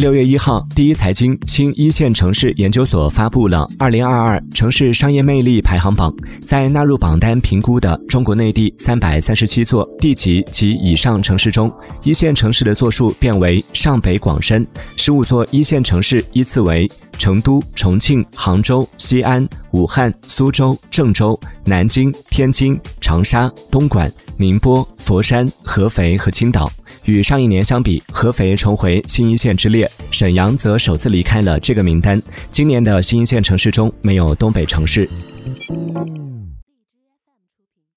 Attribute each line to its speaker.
Speaker 1: 六月一号，第一财经新一线城市研究所发布了《二零二二城市商业魅力排行榜》。在纳入榜单评估的中国内地三百三十七座地级及以上城市中，一线城市的座数变为上北广深，十五座一线城市依次为成都、重庆、杭州、西安、武汉、苏州、郑州、南京、天津、长沙、东莞、宁波、佛山、合肥和青岛。与上一年相比，合肥重回新一线之列，沈阳则首次离开了这个名单。今年的新一线城市中没有东北城市。